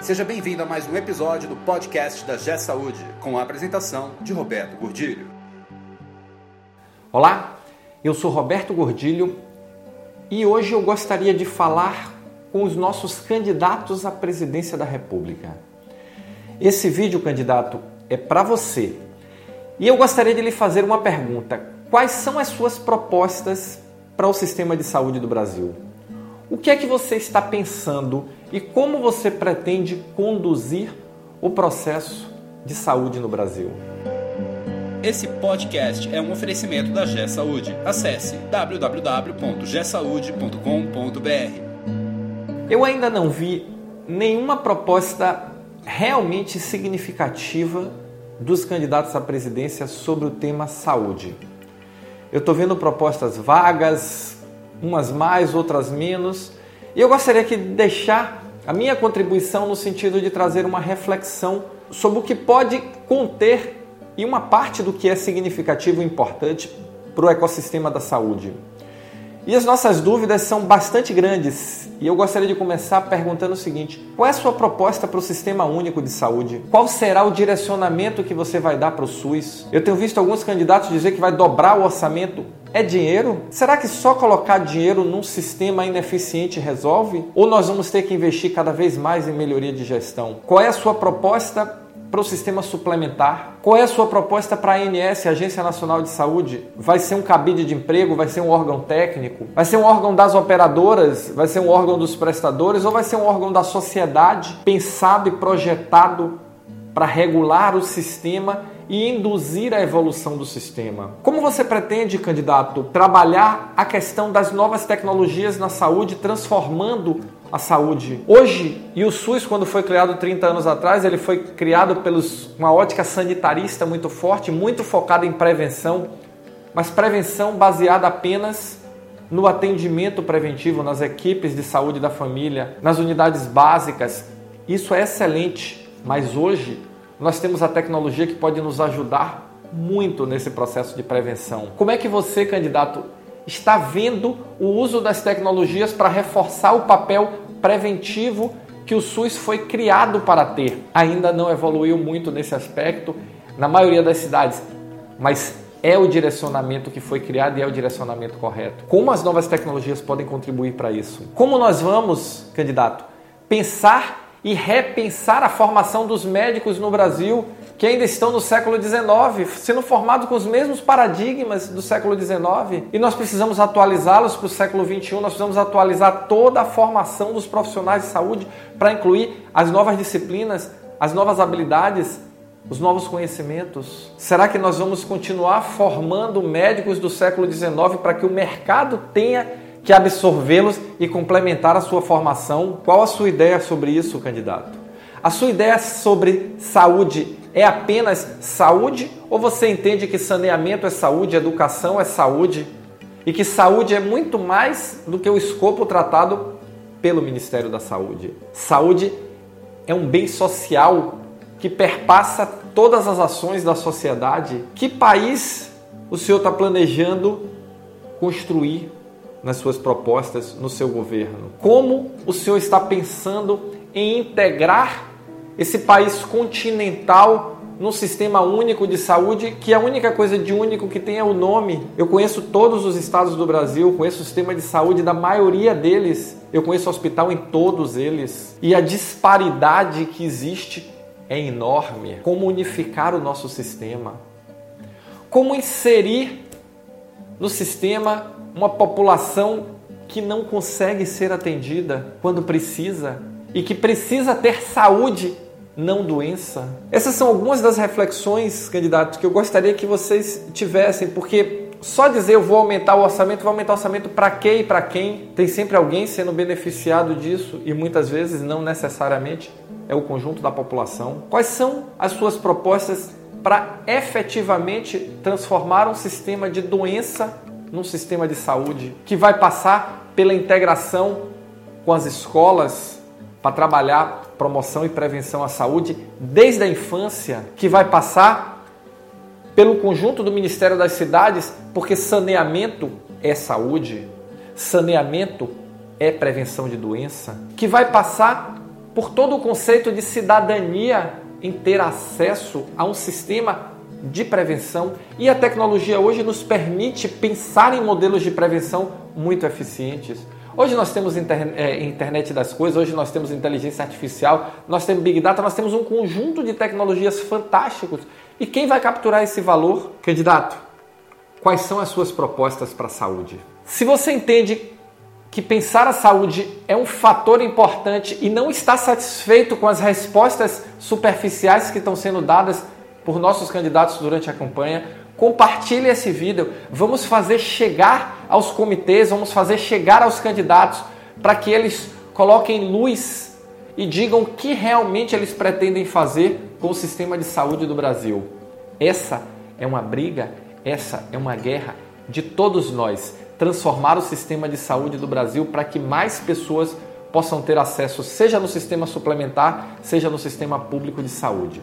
Seja bem-vindo a mais um episódio do podcast da G Saúde, com a apresentação de Roberto Gordilho. Olá, eu sou Roberto Gordilho e hoje eu gostaria de falar com os nossos candidatos à presidência da República. Esse vídeo, candidato, é para você. E eu gostaria de lhe fazer uma pergunta: quais são as suas propostas para o sistema de saúde do Brasil? O que é que você está pensando e como você pretende conduzir o processo de saúde no Brasil? Esse podcast é um oferecimento da G Saúde. Acesse www.gsaude.com.br. Eu ainda não vi nenhuma proposta realmente significativa dos candidatos à presidência sobre o tema saúde. Eu estou vendo propostas vagas, umas mais, outras menos, e eu gostaria de deixar a minha contribuição no sentido de trazer uma reflexão sobre o que pode conter e uma parte do que é significativo e importante para o ecossistema da saúde. E as nossas dúvidas são bastante grandes. E eu gostaria de começar perguntando o seguinte: qual é a sua proposta para o Sistema Único de Saúde? Qual será o direcionamento que você vai dar para o SUS? Eu tenho visto alguns candidatos dizer que vai dobrar o orçamento. É dinheiro? Será que só colocar dinheiro num sistema ineficiente resolve? Ou nós vamos ter que investir cada vez mais em melhoria de gestão? Qual é a sua proposta para o sistema suplementar? Qual é a sua proposta para a ANS, Agência Nacional de Saúde? Vai ser um cabide de emprego? Vai ser um órgão técnico? Vai ser um órgão das operadoras? Vai ser um órgão dos prestadores? Ou vai ser um órgão da sociedade pensado e projetado para regular o sistema e induzir a evolução do sistema. Como você pretende, candidato, trabalhar a questão das novas tecnologias na saúde, transformando a saúde. Hoje, e o SUS, quando foi criado 30 anos atrás, ele foi criado pelos uma ótica sanitarista muito forte, muito focada em prevenção, mas prevenção baseada apenas no atendimento preventivo, nas equipes de saúde da família, nas unidades básicas. Isso é excelente, mas hoje nós temos a tecnologia que pode nos ajudar muito nesse processo de prevenção. Como é que você, candidato, está vendo o uso das tecnologias para reforçar o papel preventivo que o SUS foi criado para ter. Ainda não evoluiu muito nesse aspecto na maioria das cidades, mas é o direcionamento que foi criado e é o direcionamento correto. Como as novas tecnologias podem contribuir para isso? Como nós vamos, candidato, pensar e repensar a formação dos médicos no Brasil que ainda estão no século XIX, sendo formados com os mesmos paradigmas do século XIX. E nós precisamos atualizá-los para o século XXI, nós precisamos atualizar toda a formação dos profissionais de saúde para incluir as novas disciplinas, as novas habilidades, os novos conhecimentos? Será que nós vamos continuar formando médicos do século XIX para que o mercado tenha que absorvê-los e complementar a sua formação? Qual a sua ideia sobre isso, candidato? A sua ideia sobre saúde é apenas saúde ou você entende que saneamento é saúde, educação é saúde e que saúde é muito mais do que o escopo tratado pelo Ministério da Saúde? Saúde é um bem social que perpassa todas as ações da sociedade. Que país o senhor está planejando construir nas suas propostas no seu governo? Como o senhor está pensando em integrar esse país continental num sistema único de saúde, que a única coisa de único que tem é o nome. Eu conheço todos os estados do Brasil, conheço o sistema de saúde da maioria deles, eu conheço hospital em todos eles. E a disparidade que existe é enorme. Como unificar o nosso sistema? Como inserir no sistema uma população que não consegue ser atendida quando precisa e que precisa ter saúde não doença? Essas são algumas das reflexões, candidatos, que eu gostaria que vocês tivessem, porque só dizer eu vou aumentar o orçamento, vou aumentar o orçamento para quê e para quem? Tem sempre alguém sendo beneficiado disso e muitas vezes não necessariamente é o conjunto da população. Quais são as suas propostas para efetivamente transformar um sistema de doença num sistema de saúde que vai passar pela integração com as escolas para trabalhar promoção e prevenção à saúde desde a infância, que vai passar pelo conjunto do Ministério das Cidades, porque saneamento é saúde, saneamento é prevenção de doença, que vai passar por todo o conceito de cidadania em ter acesso a um sistema de prevenção e a tecnologia hoje nos permite pensar em modelos de prevenção muito eficientes. Hoje nós temos é, internet das coisas, hoje nós temos inteligência artificial, nós temos big data, nós temos um conjunto de tecnologias fantásticos. E quem vai capturar esse valor? Candidato, quais são as suas propostas para a saúde? Se você entende que pensar a saúde é um fator importante e não está satisfeito com as respostas superficiais que estão sendo dadas por nossos candidatos durante a campanha, compartilhe esse vídeo. Vamos fazer chegar aos comitês, vamos fazer chegar aos candidatos para que eles coloquem luz e digam o que realmente eles pretendem fazer com o sistema de saúde do Brasil. Essa é uma briga, essa é uma guerra de todos nós. Transformar o sistema de saúde do Brasil para que mais pessoas possam ter acesso, seja no sistema suplementar, seja no sistema público de saúde.